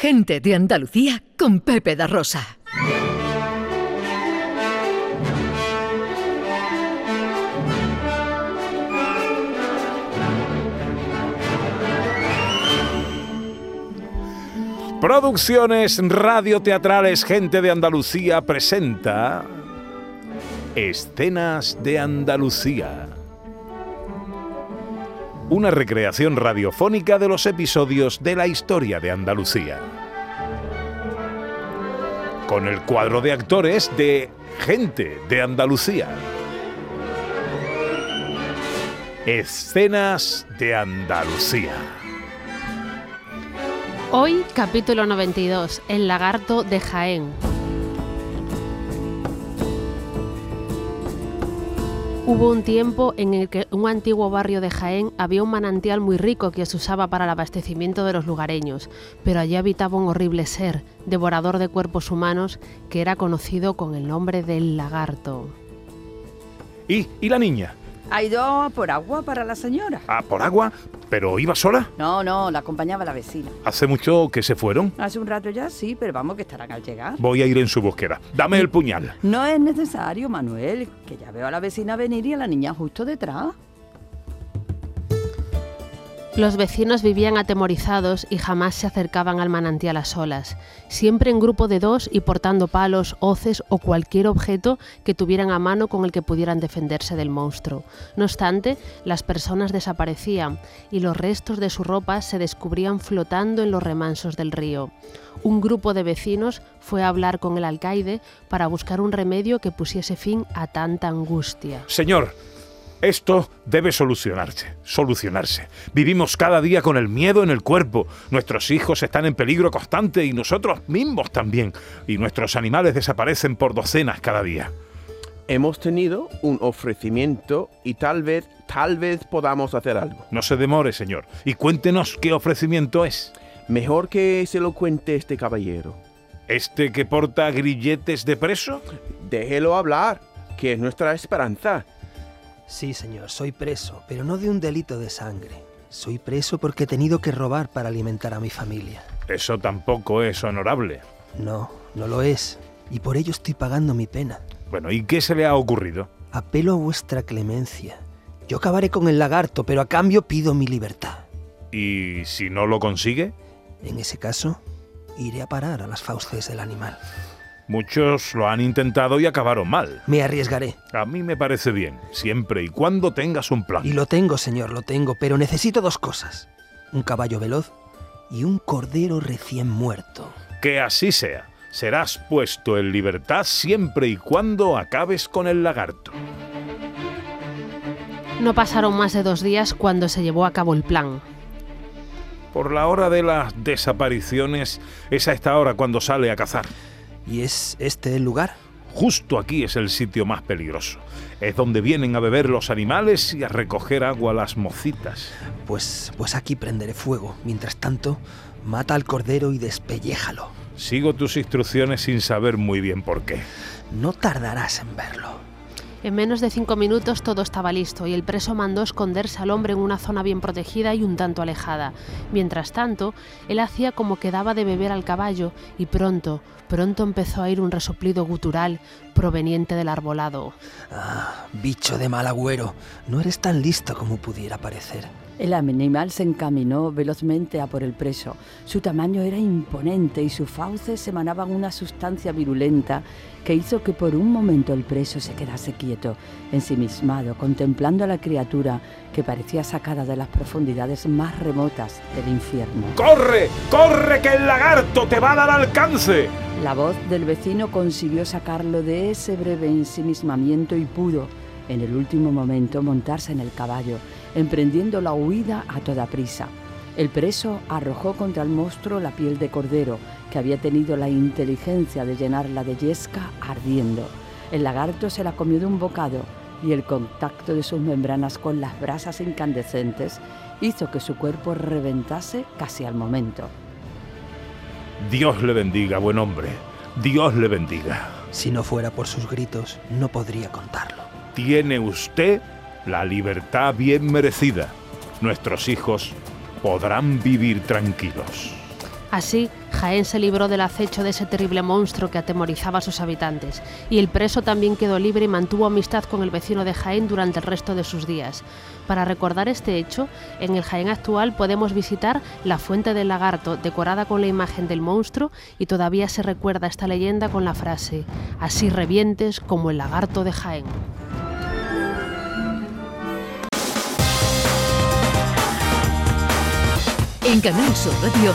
Gente de Andalucía con Pepe da Rosa. Producciones radioteatrales Gente de Andalucía presenta Escenas de Andalucía. Una recreación radiofónica de los episodios de la historia de Andalucía. Con el cuadro de actores de Gente de Andalucía. Escenas de Andalucía. Hoy, capítulo 92, El lagarto de Jaén. Hubo un tiempo en el que un antiguo barrio de Jaén había un manantial muy rico que se usaba para el abastecimiento de los lugareños, pero allí habitaba un horrible ser, devorador de cuerpos humanos, que era conocido con el nombre del lagarto. ¿Y, y la niña? Ha ido por agua para la señora. ¿Ah, por agua? ¿Pero iba sola? No, no, la acompañaba la vecina. ¿Hace mucho que se fueron? Hace un rato ya sí, pero vamos que estarán al llegar. Voy a ir en su búsqueda. Dame el puñal. No es necesario, Manuel, que ya veo a la vecina venir y a la niña justo detrás. Los vecinos vivían atemorizados y jamás se acercaban al manantial a solas, siempre en grupo de dos y portando palos, hoces o cualquier objeto que tuvieran a mano con el que pudieran defenderse del monstruo. No obstante, las personas desaparecían y los restos de su ropa se descubrían flotando en los remansos del río. Un grupo de vecinos fue a hablar con el alcaide para buscar un remedio que pusiese fin a tanta angustia. Señor, esto debe solucionarse, solucionarse. Vivimos cada día con el miedo en el cuerpo. Nuestros hijos están en peligro constante y nosotros mismos también. Y nuestros animales desaparecen por docenas cada día. Hemos tenido un ofrecimiento y tal vez, tal vez podamos hacer algo. No se demore, señor. Y cuéntenos qué ofrecimiento es. Mejor que se lo cuente este caballero. ¿Este que porta grilletes de preso? Déjelo hablar, que es nuestra esperanza. Sí, señor, soy preso, pero no de un delito de sangre. Soy preso porque he tenido que robar para alimentar a mi familia. Eso tampoco es honorable. No, no lo es. Y por ello estoy pagando mi pena. Bueno, ¿y qué se le ha ocurrido? Apelo a vuestra clemencia. Yo acabaré con el lagarto, pero a cambio pido mi libertad. ¿Y si no lo consigue? En ese caso, iré a parar a las fauces del animal. Muchos lo han intentado y acabaron mal. Me arriesgaré. A mí me parece bien, siempre y cuando tengas un plan. Y lo tengo, señor, lo tengo, pero necesito dos cosas. Un caballo veloz y un cordero recién muerto. Que así sea. Serás puesto en libertad siempre y cuando acabes con el lagarto. No pasaron más de dos días cuando se llevó a cabo el plan. Por la hora de las desapariciones es a esta hora cuando sale a cazar. ¿Y es este el lugar? Justo aquí es el sitio más peligroso. Es donde vienen a beber los animales y a recoger agua las mocitas. Pues, pues aquí prenderé fuego. Mientras tanto, mata al cordero y despelléjalo. Sigo tus instrucciones sin saber muy bien por qué. No tardarás en verlo. En menos de cinco minutos todo estaba listo y el preso mandó esconderse al hombre en una zona bien protegida y un tanto alejada. Mientras tanto, él hacía como que daba de beber al caballo y pronto, pronto empezó a ir un resoplido gutural proveniente del arbolado. Ah, bicho de mal agüero, no eres tan listo como pudiera parecer. El animal se encaminó velozmente a por el preso. Su tamaño era imponente y sus fauces emanaban una sustancia virulenta que hizo que por un momento el preso se quedase quieto, ensimismado, contemplando a la criatura que parecía sacada de las profundidades más remotas del infierno. ¡Corre! ¡Corre que el lagarto te va a dar alcance! La voz del vecino consiguió sacarlo de ese breve ensimismamiento y pudo, en el último momento, montarse en el caballo, emprendiendo la huida a toda prisa. El preso arrojó contra el monstruo la piel de cordero, que había tenido la inteligencia de llenarla de yesca ardiendo. El lagarto se la comió de un bocado y el contacto de sus membranas con las brasas incandescentes hizo que su cuerpo reventase casi al momento. Dios le bendiga, buen hombre. Dios le bendiga. Si no fuera por sus gritos, no podría contarlo. Tiene usted la libertad bien merecida. Nuestros hijos podrán vivir tranquilos. Así, Jaén se libró del acecho de ese terrible monstruo que atemorizaba a sus habitantes, y el preso también quedó libre y mantuvo amistad con el vecino de Jaén durante el resto de sus días. Para recordar este hecho, en el Jaén actual podemos visitar la Fuente del Lagarto, decorada con la imagen del monstruo, y todavía se recuerda esta leyenda con la frase, así revientes como el lagarto de Jaén. En Canal Sur Radio,